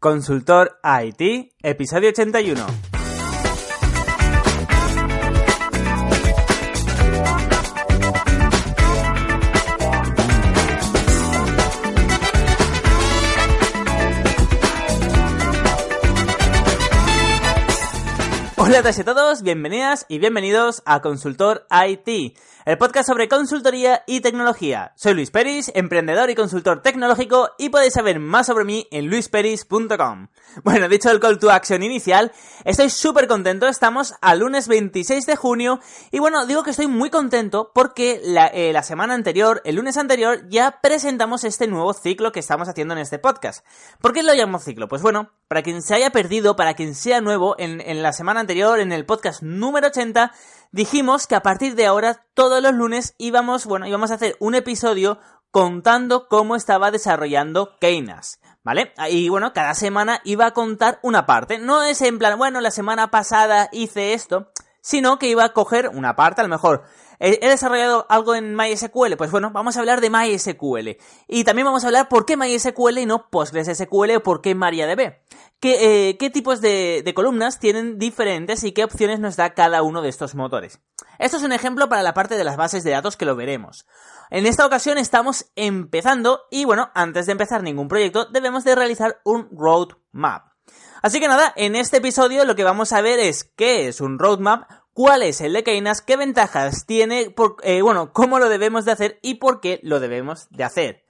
Consultor IT, episodio 81. Hola a todos y a todos, bienvenidas y bienvenidos a Consultor IT, el podcast sobre consultoría y tecnología. Soy Luis Peris, emprendedor y consultor tecnológico y podéis saber más sobre mí en luisperis.com. Bueno, dicho el call to action inicial, estoy súper contento, estamos al lunes 26 de junio y bueno, digo que estoy muy contento porque la, eh, la semana anterior, el lunes anterior, ya presentamos este nuevo ciclo que estamos haciendo en este podcast. ¿Por qué lo llamo ciclo? Pues bueno, para quien se haya perdido, para quien sea nuevo, en la semana anterior, en el podcast número 80, dijimos que a partir de ahora, todos los lunes, íbamos, bueno, íbamos a hacer un episodio contando cómo estaba desarrollando Keynas. ¿Vale? Y bueno, cada semana iba a contar una parte. No es en plan, bueno, la semana pasada hice esto, sino que iba a coger una parte, a lo mejor. ¿He desarrollado algo en MySQL? Pues bueno, vamos a hablar de MySQL. Y también vamos a hablar por qué MySQL y no PostgreSQL o por qué MariaDB. ¿Qué, eh, qué tipos de, columnas tienen diferentes y qué opciones nos da cada uno de estos motores? Esto es un ejemplo para la parte de las bases de datos que lo veremos. En esta ocasión estamos empezando y bueno, antes de empezar ningún proyecto debemos de realizar un roadmap. Así que nada, en este episodio lo que vamos a ver es qué es un roadmap, cuál es el de Keynes, qué ventajas tiene, eh, bueno, cómo lo debemos de hacer y por qué lo debemos de hacer.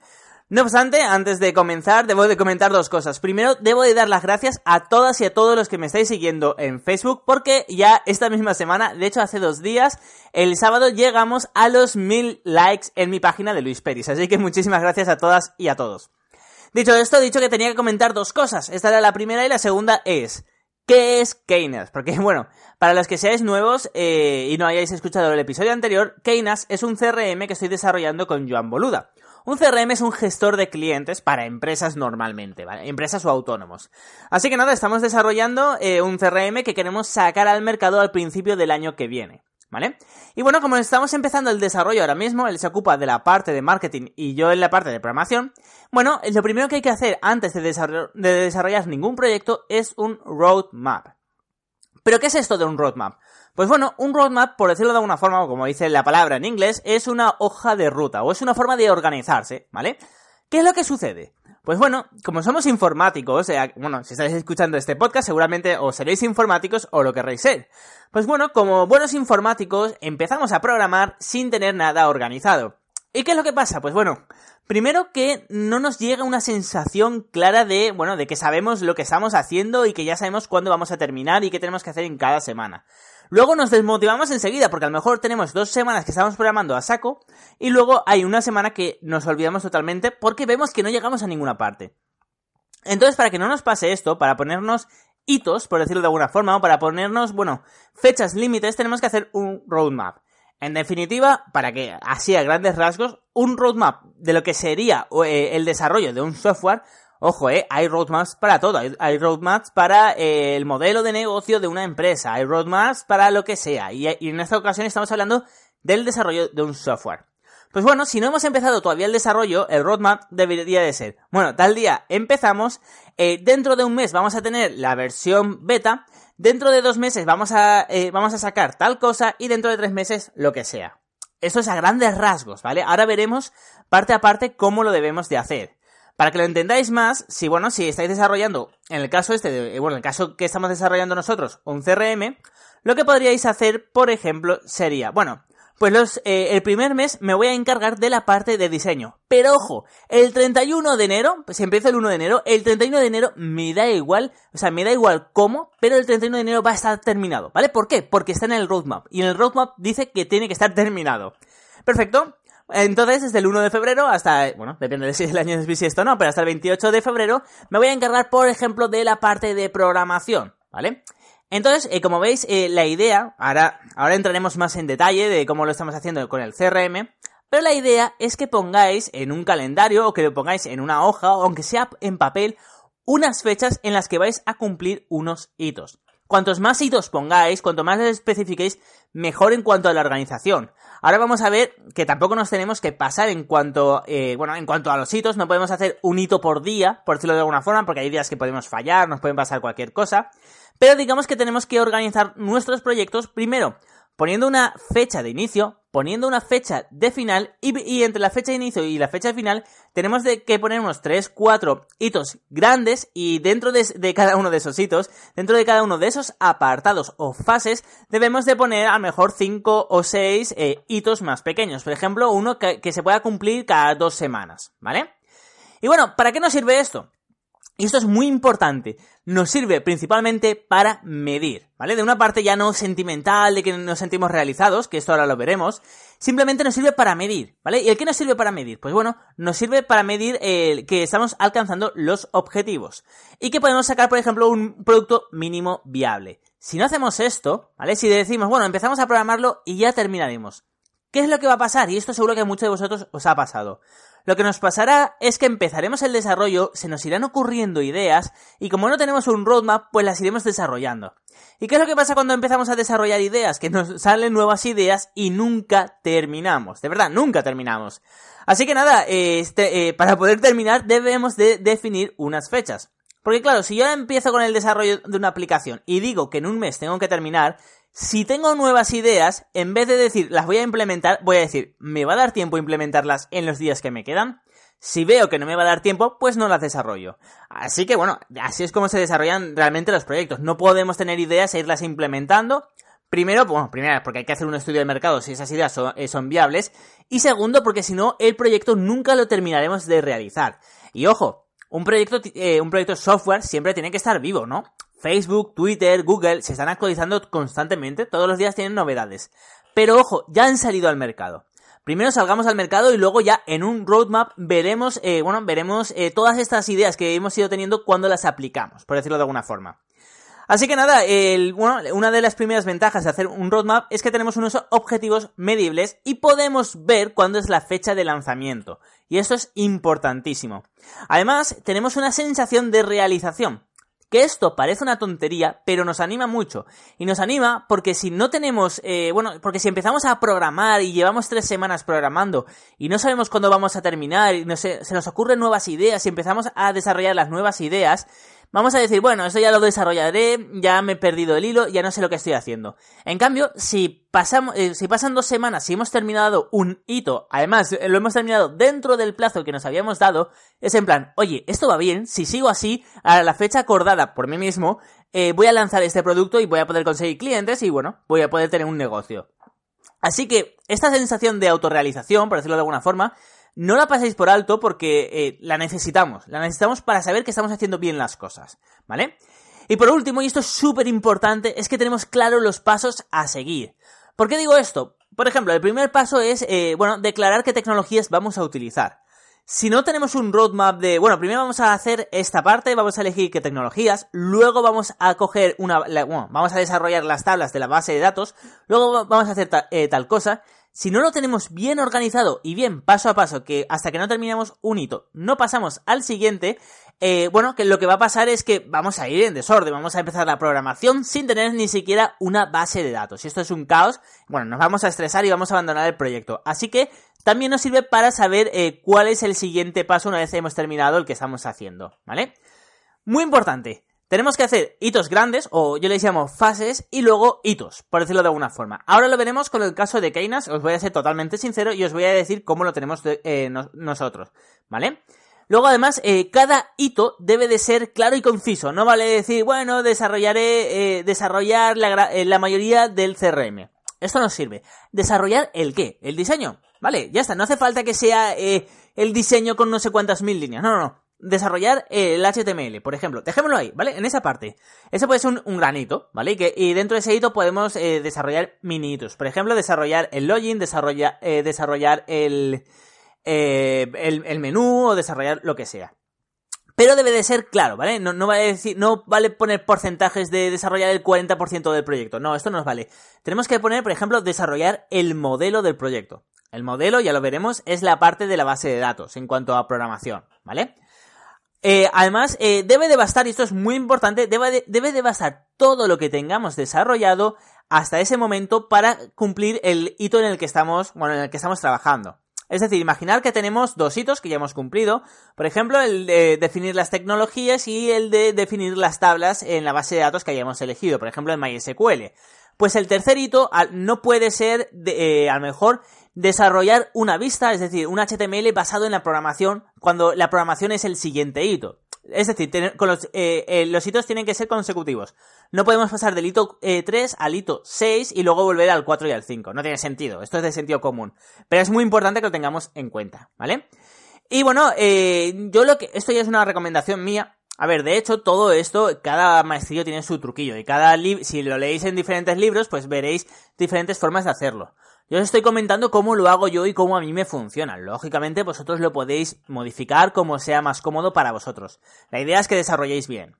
No obstante, antes de comenzar, debo de comentar dos cosas. Primero, debo de dar las gracias a todas y a todos los que me estáis siguiendo en Facebook, porque ya esta misma semana, de hecho hace dos días, el sábado llegamos a los mil likes en mi página de Luis Peris. Así que muchísimas gracias a todas y a todos. Dicho esto, he dicho que tenía que comentar dos cosas. Esta era la primera y la segunda es... ¿Qué es Keynes? Porque, bueno, para los que seáis nuevos eh, y no hayáis escuchado el episodio anterior, Keynes es un CRM que estoy desarrollando con Joan Boluda. Un CRM es un gestor de clientes para empresas normalmente, ¿vale? Empresas o autónomos. Así que nada, estamos desarrollando eh, un CRM que queremos sacar al mercado al principio del año que viene. ¿Vale? Y bueno, como estamos empezando el desarrollo ahora mismo, él se ocupa de la parte de marketing y yo en la parte de programación, bueno, lo primero que hay que hacer antes de, de desarrollar ningún proyecto es un roadmap. ¿Pero qué es esto de un roadmap? Pues bueno, un roadmap, por decirlo de alguna forma, o como dice la palabra en inglés, es una hoja de ruta, o es una forma de organizarse, ¿vale? ¿Qué es lo que sucede? Pues bueno, como somos informáticos, eh, bueno, si estáis escuchando este podcast seguramente o seréis informáticos o lo querréis ser. Pues bueno, como buenos informáticos empezamos a programar sin tener nada organizado. ¿Y qué es lo que pasa? Pues bueno, primero que no nos llega una sensación clara de, bueno, de que sabemos lo que estamos haciendo y que ya sabemos cuándo vamos a terminar y qué tenemos que hacer en cada semana. Luego nos desmotivamos enseguida porque a lo mejor tenemos dos semanas que estamos programando a saco y luego hay una semana que nos olvidamos totalmente porque vemos que no llegamos a ninguna parte. Entonces, para que no nos pase esto, para ponernos hitos, por decirlo de alguna forma, o para ponernos, bueno, fechas límites, tenemos que hacer un roadmap. En definitiva, para que así a grandes rasgos, un roadmap de lo que sería eh, el desarrollo de un software Ojo, eh, hay roadmaps para todo. Hay, roadmaps para eh, el modelo de negocio de una empresa. Hay roadmaps para lo que sea. Y, en esta ocasión estamos hablando del desarrollo de un software. Pues bueno, si no hemos empezado todavía el desarrollo, el roadmap debería de ser, bueno, tal día empezamos, eh, dentro de un mes vamos a tener la versión beta, dentro de dos meses vamos a, eh, vamos a sacar tal cosa y dentro de tres meses lo que sea. Eso es a grandes rasgos, ¿vale? Ahora veremos parte a parte cómo lo debemos de hacer. Para que lo entendáis más, si bueno, si estáis desarrollando, en el caso este, de, bueno, en el caso que estamos desarrollando nosotros, un CRM, lo que podríais hacer, por ejemplo, sería, bueno, pues los, eh, el primer mes me voy a encargar de la parte de diseño. Pero ojo, el 31 de enero, pues empieza el 1 de enero, el 31 de enero me da igual, o sea, me da igual cómo, pero el 31 de enero va a estar terminado, ¿vale? ¿Por qué? Porque está en el roadmap. Y en el roadmap dice que tiene que estar terminado. Perfecto. Entonces, desde el 1 de febrero hasta, bueno, depende de si el año es bisiesto o no, pero hasta el 28 de febrero me voy a encargar, por ejemplo, de la parte de programación, ¿vale? Entonces, eh, como veis, eh, la idea, ahora, ahora entraremos más en detalle de cómo lo estamos haciendo con el CRM, pero la idea es que pongáis en un calendario o que lo pongáis en una hoja, o aunque sea en papel, unas fechas en las que vais a cumplir unos hitos. Cuantos más hitos pongáis, cuanto más les especifiquéis, mejor en cuanto a la organización. Ahora vamos a ver que tampoco nos tenemos que pasar en cuanto, eh, bueno, en cuanto a los hitos, no podemos hacer un hito por día, por decirlo de alguna forma, porque hay días que podemos fallar, nos pueden pasar cualquier cosa. Pero digamos que tenemos que organizar nuestros proyectos primero poniendo una fecha de inicio, poniendo una fecha de final y, entre la fecha de inicio y la fecha de final tenemos de que poner unos 3, 4 hitos grandes y dentro de, cada uno de esos hitos, dentro de cada uno de esos apartados o fases, debemos de poner a lo mejor 5 o 6 eh, hitos más pequeños. Por ejemplo, uno que, que se pueda cumplir cada dos semanas, ¿vale? Y bueno, ¿para qué nos sirve esto? Y esto es muy importante. Nos sirve principalmente para medir, ¿vale? De una parte ya no sentimental, de que nos sentimos realizados, que esto ahora lo veremos. Simplemente nos sirve para medir, ¿vale? ¿Y el qué nos sirve para medir? Pues bueno, nos sirve para medir el que estamos alcanzando los objetivos. Y que podemos sacar, por ejemplo, un producto mínimo viable. Si no hacemos esto, ¿vale? Si decimos, bueno, empezamos a programarlo y ya terminaremos. ¿Qué es lo que va a pasar? Y esto seguro que a muchos de vosotros os ha pasado. Lo que nos pasará es que empezaremos el desarrollo, se nos irán ocurriendo ideas y como no tenemos un roadmap, pues las iremos desarrollando. ¿Y qué es lo que pasa cuando empezamos a desarrollar ideas? Que nos salen nuevas ideas y nunca terminamos. De verdad, nunca terminamos. Así que nada, este, eh, para poder terminar debemos de definir unas fechas. Porque claro, si yo empiezo con el desarrollo de una aplicación y digo que en un mes tengo que terminar, si tengo nuevas ideas, en vez de decir las voy a implementar, voy a decir, ¿me va a dar tiempo implementarlas en los días que me quedan? Si veo que no me va a dar tiempo, pues no las desarrollo. Así que bueno, así es como se desarrollan realmente los proyectos. No podemos tener ideas e irlas implementando. Primero, bueno, primero, porque hay que hacer un estudio de mercado si esas ideas son, eh, viables. Y segundo, porque si no, el proyecto nunca lo terminaremos de realizar. Y ojo, un proyecto, eh, un proyecto software siempre tiene que estar vivo, ¿no? Facebook, Twitter, Google se están actualizando constantemente, todos los días tienen novedades. Pero ojo, ya han salido al mercado. Primero salgamos al mercado y luego ya en un roadmap veremos, eh, bueno, veremos eh, todas estas ideas que hemos ido teniendo cuando las aplicamos, por decirlo de alguna forma. Así que nada, bueno, una de las primeras ventajas de hacer un roadmap es que tenemos unos objetivos medibles y podemos ver cuándo es la fecha de lanzamiento. Y esto es importantísimo. Además, tenemos una sensación de realización que esto parece una tontería, pero nos anima mucho. Y nos anima porque si no tenemos, eh, bueno, porque si empezamos a programar y llevamos tres semanas programando y no sabemos cuándo vamos a terminar y no se nos ocurren nuevas ideas y empezamos a desarrollar las nuevas ideas, vamos a decir, bueno, esto ya lo desarrollaré, ya me he perdido el hilo, ya no sé lo que estoy haciendo. En cambio, si pasamos, eh, si pasan dos semanas, si hemos terminado un hito, además lo hemos terminado dentro del plazo que nos habíamos dado, es en plan, oye, esto va bien, si sigo así, a la fecha acordada por mí mismo, eh, voy a lanzar este producto y voy a poder conseguir clientes y bueno, voy a poder tener un negocio. Así que esta sensación de autorrealización, por decirlo de alguna forma, no la paséis por alto porque eh, la necesitamos. La necesitamos para saber que estamos haciendo bien las cosas, ¿vale? Y por último, y esto es súper importante, es que tenemos claro los pasos a seguir. ¿Por qué digo esto? Por ejemplo, el primer paso es, eh, bueno, declarar qué tecnologías vamos a utilizar. Si no tenemos un roadmap de, bueno, primero vamos a hacer esta parte, vamos a elegir qué tecnologías, luego vamos a coger una, bueno, vamos a desarrollar las tablas de la base de datos, luego vamos a hacer eh, tal cosa, si no lo tenemos bien organizado y bien paso a paso, que hasta que no terminamos un hito, no pasamos al siguiente, eh, bueno, que lo que va a pasar es que vamos a ir en desorden, vamos a empezar la programación sin tener ni siquiera una base de datos. Y esto es un caos, bueno, nos vamos a estresar y vamos a abandonar el proyecto. Así que también nos sirve para saber eh, cuál es el siguiente paso una vez hemos terminado el que estamos haciendo, ¿vale? Muy importante, tenemos que hacer hitos grandes, o yo les llamo fases, y luego hitos, por decirlo de alguna forma. Ahora lo veremos con el caso de Keynes, os voy a ser totalmente sincero y os voy a decir cómo lo tenemos eh, nosotros, ¿vale? Luego, además, eh, cada hito debe de ser claro y conciso. No vale decir, bueno, desarrollaré, eh, desarrollar la, la, mayoría del CRM. Esto nos sirve. ¿Desarrollar el qué? ¿El diseño? Vale, ya está. No hace falta que sea el diseño con no sé cuántas mil líneas. No, no, no desarrollar el HTML, por ejemplo. Dejémoslo ahí, ¿vale? En esa parte. Ese puede ser un, granito, ¿vale? Y, que, y dentro de ese hito podemos eh, desarrollar mini hitos. Por ejemplo, desarrollar el login, desarrollar, eh, desarrollar el, eh, el, el menú o desarrollar lo que sea. Pero debe de ser claro, ¿vale? No, no, vale decir, no vale poner porcentajes de desarrollar el 40% del proyecto. No, esto no nos vale. Tenemos que poner, por ejemplo, desarrollar el modelo del proyecto. El modelo, ya lo veremos, es la parte de la base de datos en cuanto a programación, ¿vale? Eh, además, eh, debe de bastar, y esto es muy importante, debe de, de bastar todo lo que tengamos desarrollado hasta ese momento para cumplir el hito en el que estamos, bueno, en el que estamos trabajando. Es decir, imaginar que tenemos dos hitos que ya hemos cumplido. Por ejemplo, el de definir las tecnologías y el de definir las tablas en la base de datos que hayamos elegido. Por ejemplo, en MySQL. Pues el tercer hito no puede ser, eh, a lo mejor, desarrollar una vista, es decir, un HTML basado en la programación, cuando la programación es el siguiente hito. Es decir, eh, eh, los, hitos tienen que ser consecutivos. No podemos pasar del hito 3 eh, al hito 6 y luego volver al 4 y al 5. No tiene sentido. Esto es de sentido común. Pero es muy importante que lo tengamos en cuenta, ¿vale? Y bueno, yo lo que... Esto ya es una recomendación mía. A ver, de hecho, todo esto, cada maestrillo tiene su truquillo. Y cada si lo leéis en diferentes libros, pues veréis diferentes formas de hacerlo. Yo os estoy comentando cómo lo hago yo y cómo a mí me funciona. Lógicamente vosotros lo podéis modificar como sea más cómodo para vosotros. La idea es que desarrolléis bien.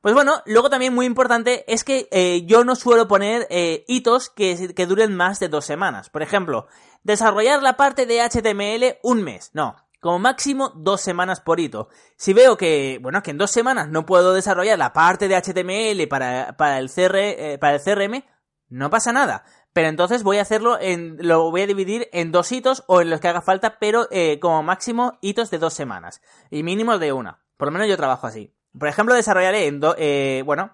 Pues bueno, luego también muy importante es que eh, yo no suelo poner eh, hitos que, que duren más de dos semanas. Por ejemplo, desarrollar la parte de HTML un mes. No, como máximo dos semanas por hito. Si veo que, bueno, que en dos semanas no puedo desarrollar la parte de HTML para, para, el, CR, eh, para el CRM, no pasa nada. Pero entonces voy a hacerlo en, lo voy a dividir en dos hitos o en los que haga falta, pero eh, como máximo hitos de dos semanas y mínimos de una. Por lo menos yo trabajo así. Por ejemplo, desarrollaré en do, eh, bueno,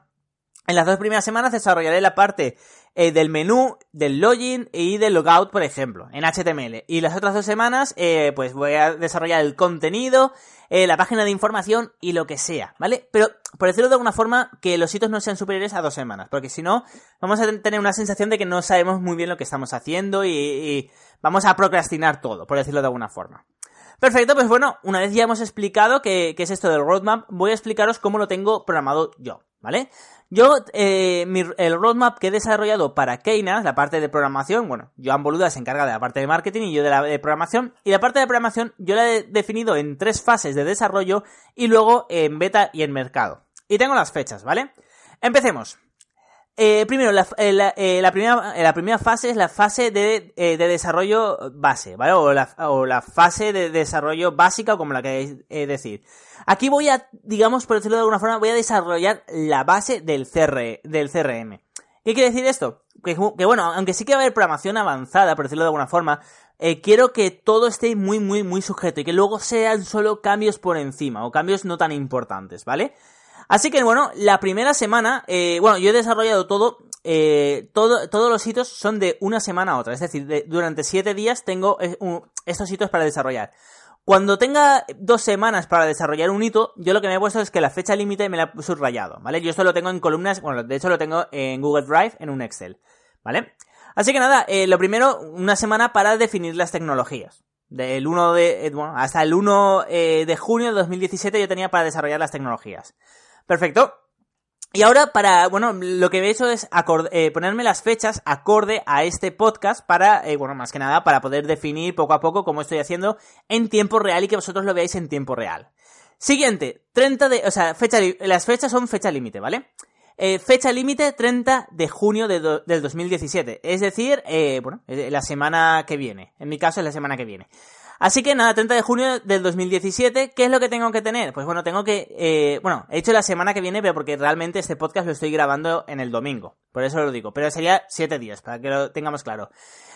en las dos primeras semanas desarrollaré la parte eh, del menú, del login y del logout, por ejemplo, en HTML. Y las otras dos semanas, eh, pues voy a desarrollar el contenido, eh, la página de información y lo que sea, ¿vale? Pero, por decirlo de alguna forma, que los hitos no sean superiores a dos semanas, porque si no, vamos a tener una sensación de que no sabemos muy bien lo que estamos haciendo y, vamos a procrastinar todo, por decirlo de alguna forma. Perfecto, pues bueno, una vez ya hemos explicado qué, qué es esto del roadmap, voy a explicaros cómo lo tengo programado yo, ¿vale? Yo, eh, el roadmap que he desarrollado para Keina, la parte de programación, bueno, Joan Boluda se encarga de la parte de marketing y yo de la de programación, y la parte de programación yo la he definido en tres fases de desarrollo y luego en beta y en mercado. Y tengo las fechas, ¿vale? Empecemos. Eh, primero, la, eh, eh, la, primera, la primera fase es la fase de, de desarrollo base, ¿vale? O la, la, fase de desarrollo básica, como la queréis decir. Aquí voy a, digamos, por decirlo de alguna forma, voy a desarrollar la base del, CR, del CRM. ¿Qué quiere decir esto? Que, bueno, aunque sí que va a haber programación avanzada, por decirlo de alguna forma, quiero que todo esté muy, muy, muy sujeto y que luego sean solo cambios por encima o cambios no tan importantes, ¿vale? Así que bueno, la primera semana, eh, bueno, yo he desarrollado todo, eh, todo, todos los hitos son de una semana a otra, es decir, durante siete días tengo eh, estos hitos para desarrollar. Cuando tenga dos semanas para desarrollar un hito, yo lo que me he puesto es que la fecha límite me la he subrayado, ¿vale? Yo esto lo tengo en columnas, bueno, de hecho lo tengo en Google Drive, en un Excel, ¿vale? Así que nada, lo primero, una semana para definir las tecnologías. Del 1 de, bueno, hasta el 1 de junio de 2017 yo tenía para desarrollar las tecnologías. Perfecto. Y ahora para, bueno, lo que he hecho es eh, ponerme las fechas acorde a este podcast para, eh, bueno, más que nada para poder definir poco a poco cómo estoy haciendo en tiempo real y que vosotros lo veáis en tiempo real. Siguiente, 30 de, o sea, fecha, las fechas son fecha límite, ¿vale? Eh, fecha límite 30 de junio de del 2017, es decir, bueno, la semana que viene. En mi caso es la semana que viene. Así que nada, 30 de junio del 2017, ¿qué es lo que tengo que tener? Pues bueno, tengo que, eh, bueno, he hecho la semana que viene, pero porque realmente este podcast lo estoy grabando en el domingo, por eso lo digo, pero sería 7 días, para que lo tengamos claro.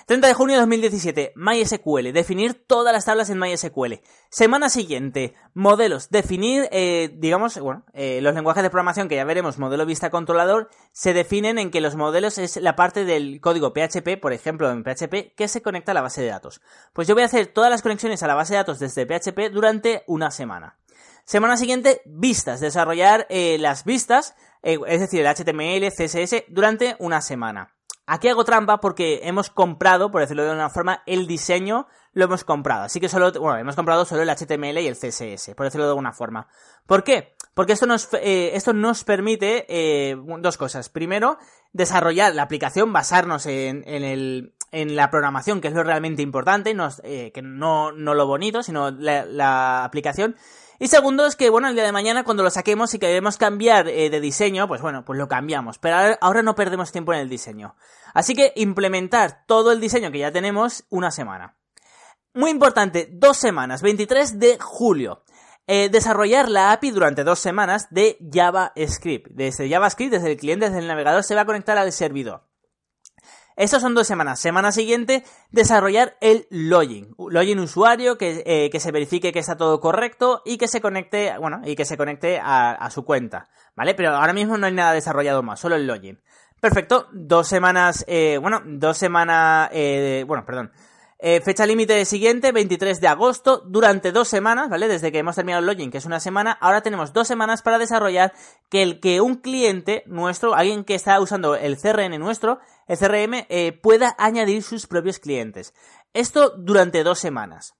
30 de junio de 2017, MySQL, definir todas las tablas en MySQL. Semana siguiente, modelos, definir, eh, digamos, bueno, eh, los lenguajes de programación que ya veremos, modelo vista controlador, se definen en que los modelos es la parte del código PHP, por ejemplo, en PHP, que se conecta a la base de datos. Pues yo voy a hacer todas las conexiones a la base de datos desde PHP durante una semana. Semana siguiente, vistas, desarrollar eh, las vistas, es decir, el HTML, CSS, durante una semana. Aquí hago trampa porque hemos comprado, por decirlo de una forma, el diseño lo hemos comprado. Así que solo, bueno, hemos comprado solo el HTML y el CSS, por decirlo de alguna forma. ¿Por qué? Porque esto nos, eh, esto nos permite eh, dos cosas. Primero, desarrollar la aplicación, basarnos en, el, en la programación, que es lo realmente importante, eh, que no, no lo bonito, sino la, la aplicación. Y segundo es que, bueno, el día de mañana cuando lo saquemos y queremos cambiar eh, de diseño, pues bueno, pues lo cambiamos. Pero ahora no perdemos tiempo en el diseño. Así que implementar todo el diseño que ya tenemos una semana. Muy importante, dos semanas, 23 de julio. Eh, desarrollar la API durante dos semanas de JavaScript. Desde JavaScript, desde el cliente, desde el navegador, se va a conectar al servidor. Estas son dos semanas. Semana siguiente, desarrollar el login. Login usuario, que, eh, que, se verifique que está todo correcto y que se conecte, bueno, y que se conecte a, su cuenta. ¿Vale? Pero ahora mismo no hay nada desarrollado más, solo el login. Perfecto. Dos semanas, eh, bueno, dos semanas, eh, bueno, perdón. Eh, fecha límite siguiente, 23 de agosto, durante dos semanas, ¿vale? Desde que hemos terminado el login, que es una semana, ahora tenemos dos semanas para desarrollar que el que un cliente nuestro, alguien que está usando el CRM nuestro, el CRM, eh, pueda añadir sus propios clientes. Esto durante dos semanas.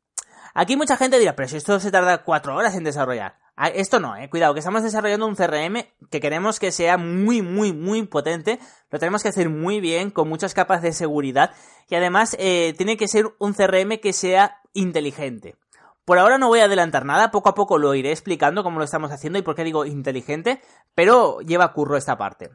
Aquí mucha gente dirá, pero si esto se tarda cuatro horas en desarrollar. Ah, esto no, eh. Cuidado, que estamos desarrollando un CRM que queremos que sea muy, muy, muy potente. Lo tenemos que hacer muy bien, con muchas capas de seguridad. Y además, eh, tiene que ser un CRM que sea inteligente. Por ahora no voy a adelantar nada, poco a poco lo iré explicando cómo lo estamos haciendo y por qué digo inteligente, pero lleva curro esta parte.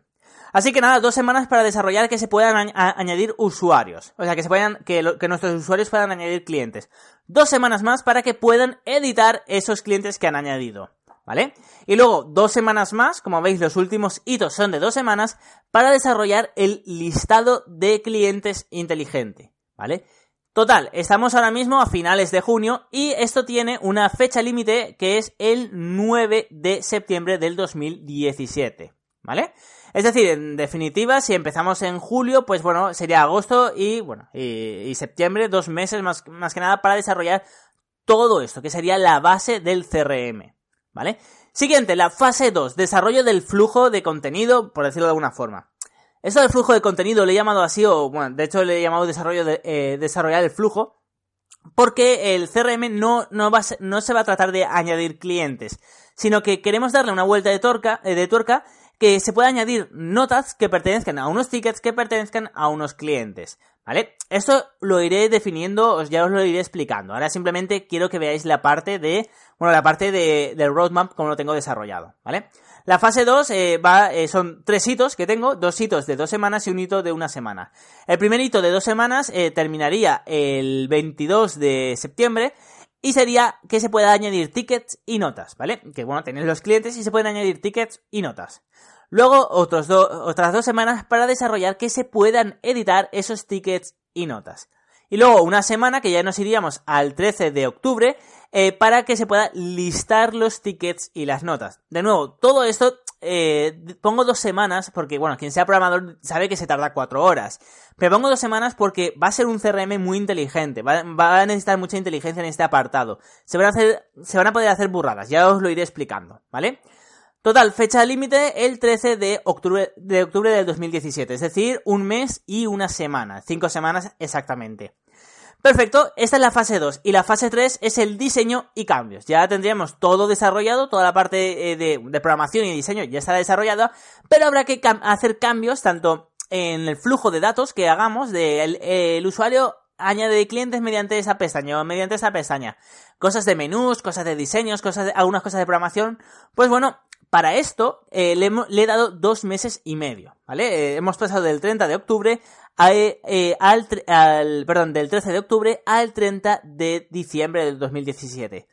Así que nada, dos semanas para desarrollar que se puedan añadir usuarios. O sea, que se puedan, que, nuestros usuarios puedan añadir clientes. Dos semanas más para que puedan editar esos clientes que han añadido. ¿Vale? Y luego dos semanas más, como veis los últimos hitos son de dos semanas, para desarrollar el listado de clientes inteligente. ¿Vale? Total, estamos ahora mismo a finales de junio y esto tiene una fecha límite que es el 9 de septiembre del 2017. ¿Vale? Es decir, en definitiva, si empezamos en julio, pues bueno, sería agosto y bueno, y, septiembre, dos meses más, más que nada para desarrollar todo esto, que sería la base del CRM. ¿Vale? Siguiente, la fase 2, desarrollo del flujo de contenido, por decirlo de alguna forma. Esto del flujo de contenido le he llamado así, o bueno, de hecho le he llamado desarrollo de, eh, desarrollar el flujo, porque el CRM no, no, va no se va a tratar de añadir clientes, sino que queremos darle una vuelta de, torca, eh, de tuerca que se pueda añadir notas que pertenezcan a unos tickets que pertenezcan a unos clientes. ¿Vale? Esto lo iré definiendo, ya os lo iré explicando. Ahora simplemente quiero que veáis la parte de, bueno, la parte de, del roadmap como lo tengo desarrollado, ¿vale? La fase 2 eh, va, eh, son tres hitos que tengo, dos hitos de dos semanas y un hito de una semana. El primer hito de dos semanas eh, terminaría el 22 de septiembre y sería que se pueda añadir tickets y notas, ¿vale? Que bueno, tenéis los clientes y se pueden añadir tickets y notas. Luego otras dos semanas para desarrollar que se puedan editar esos tickets y notas. Y luego una semana que ya nos iríamos al 13 de octubre eh, para que se pueda listar los tickets y las notas. De nuevo, todo esto eh, pongo dos semanas porque, bueno, quien sea programador sabe que se tarda cuatro horas. Pero pongo dos semanas porque va a ser un CRM muy inteligente. Va, va, a necesitar mucha inteligencia en este apartado. Se van, a hacer, se van a poder hacer burradas. Ya os lo iré explicando, ¿vale? Total, fecha límite el 13 de octubre, de octubre del 2017, es decir, un mes y una semana, cinco semanas exactamente. Perfecto, esta es la fase 2 y la fase 3 es el diseño y cambios. Ya tendríamos todo desarrollado, toda la parte eh, de, programación y diseño ya está desarrollada, pero habrá que hacer cambios tanto en el flujo de datos que hagamos del el usuario añade clientes mediante esa pestaña o mediante esa pestaña. Cosas de menús, cosas de diseños, cosas de, algunas cosas de programación. Pues bueno, para esto eh, le, he dado dos meses y medio, ¿vale? Eh, hemos pasado del 30 de octubre eh, al, perdón, del 13 de octubre al 30 de diciembre del 2017.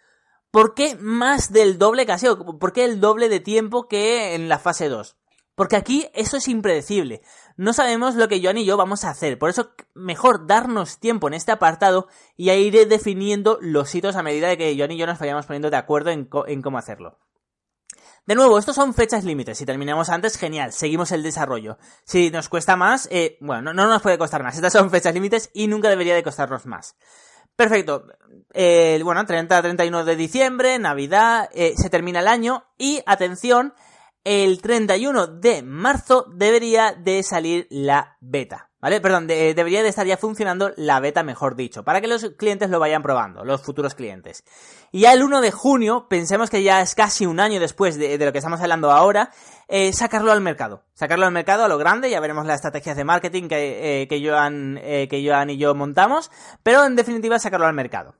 ¿Por qué más del doble casi? ¿Por qué el doble de tiempo que en la fase 2? Porque aquí eso es impredecible. No sabemos lo que Joan y yo vamos a hacer. Por eso mejor darnos tiempo en este apartado y a iré definiendo los hitos a medida de que Joan y yo nos vayamos poniendo de acuerdo en cómo hacerlo. De nuevo, estos son fechas límites. Si terminamos antes, genial, seguimos el desarrollo. Si nos cuesta más, eh, bueno, no, nos puede costar más. Estas son fechas límites y nunca debería de costarnos más. Perfecto. Eh, bueno, 30-31 de diciembre, Navidad, eh, se termina el año y, atención, el 31 de marzo debería de salir la beta. ¿Vale? Perdón, debería de estar ya funcionando la beta, mejor dicho, para que los clientes lo vayan probando, los futuros clientes. Y ya el 1 de junio, pensemos que ya es casi un año después de, lo que estamos hablando ahora, eh, sacarlo al mercado. Sacarlo al mercado a lo grande, ya veremos las estrategias de marketing que, eh, que, Joan, eh, que Joan y yo montamos, pero en definitiva sacarlo al mercado.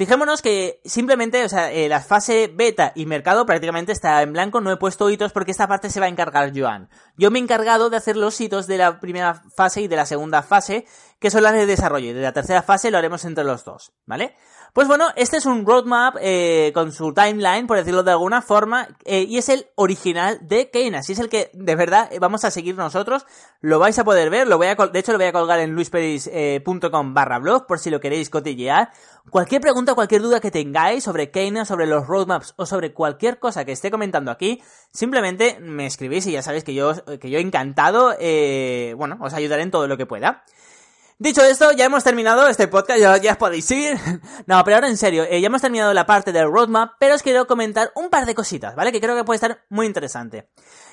Fijémonos que simplemente, o sea, eh, la fase beta y mercado prácticamente está en blanco, no he puesto hitos porque esta parte se va a encargar Joan. Yo me he encargado de hacer los hitos de la primera fase y de la segunda fase, que son las de desarrollo, y de la tercera fase lo haremos entre los dos, ¿vale? Pues bueno, este es un roadmap eh, con su timeline, por decirlo de alguna forma, eh, y es el original de Keynes, y es el que de verdad eh, vamos a seguir nosotros. Lo vais a poder ver, lo voy a de hecho lo voy a colgar en luisperis.com barra blog por si lo queréis cotillear. Cualquier pregunta, cualquier duda que tengáis sobre Keynes, sobre los roadmaps o sobre cualquier cosa que esté comentando aquí, simplemente me escribís y ya sabéis que yo, que yo encantado, bueno, os ayudaré en todo lo que pueda. Dicho esto, ya hemos terminado este podcast, ya, ya podéis ir. no, pero ahora en serio, eh, ya hemos terminado la parte del roadmap, pero os quiero comentar un par de cositas, ¿vale? Que creo que puede estar muy interesante.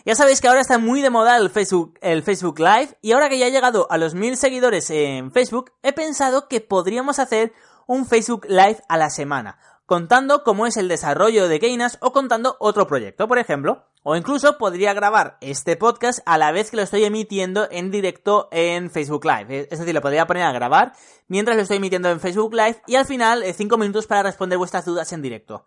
Ya sabéis que ahora está muy de moda el Facebook, el Facebook Live, y ahora que ya he llegado a los mil seguidores en Facebook, he pensado que podríamos hacer un Facebook Live a la semana contando cómo es el desarrollo de Keynes o contando otro proyecto, por ejemplo. O incluso podría grabar este podcast a la vez que lo estoy emitiendo en directo en Facebook Live. Es decir, lo podría poner a grabar mientras lo estoy emitiendo en Facebook Live y al final 5 eh, minutos para responder vuestras dudas en directo.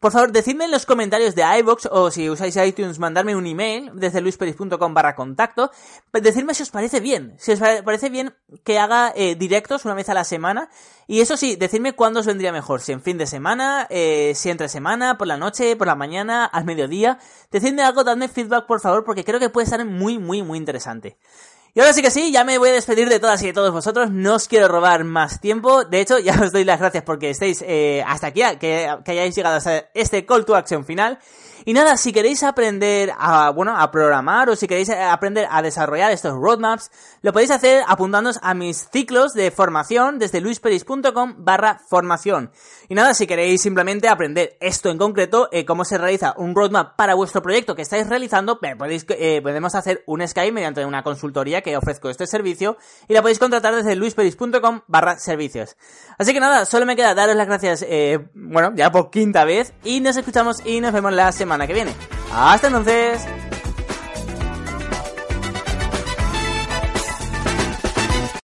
Por favor, decidme en los comentarios de iVoox o si usáis iTunes, mandarme un email desde luisperis.com barra contacto. Decidme si os parece bien, si os parece bien que haga eh, directos una vez a la semana. Y eso sí, decidme cuándo os vendría mejor, si en fin de semana, eh, si entre semana, por la noche, por la mañana, al mediodía. Decidme algo, dadme feedback por favor, porque creo que puede estar muy, muy, muy interesante. Y ahora sí que sí, ya me voy a despedir de todas y de todos vosotros. No os quiero robar más tiempo. De hecho, ya os doy las gracias porque estéis eh, hasta aquí, que, que hayáis llegado hasta este call to action final. Y nada, si queréis aprender a, bueno, a programar o si queréis aprender a desarrollar estos roadmaps, lo podéis hacer apuntándoos a mis ciclos de formación desde luisperis.com barra formación. Y nada, si queréis simplemente aprender esto en concreto, eh, cómo se realiza un roadmap para vuestro proyecto que estáis realizando, eh, podemos hacer un Skype mediante una consultoría que ofrezco este servicio y la podéis contratar desde luisperis.com barra servicios. Así que nada, solo me queda daros las gracias, eh, bueno, ya por quinta vez y nos escuchamos y nos vemos la semana semana que viene. Hasta entonces.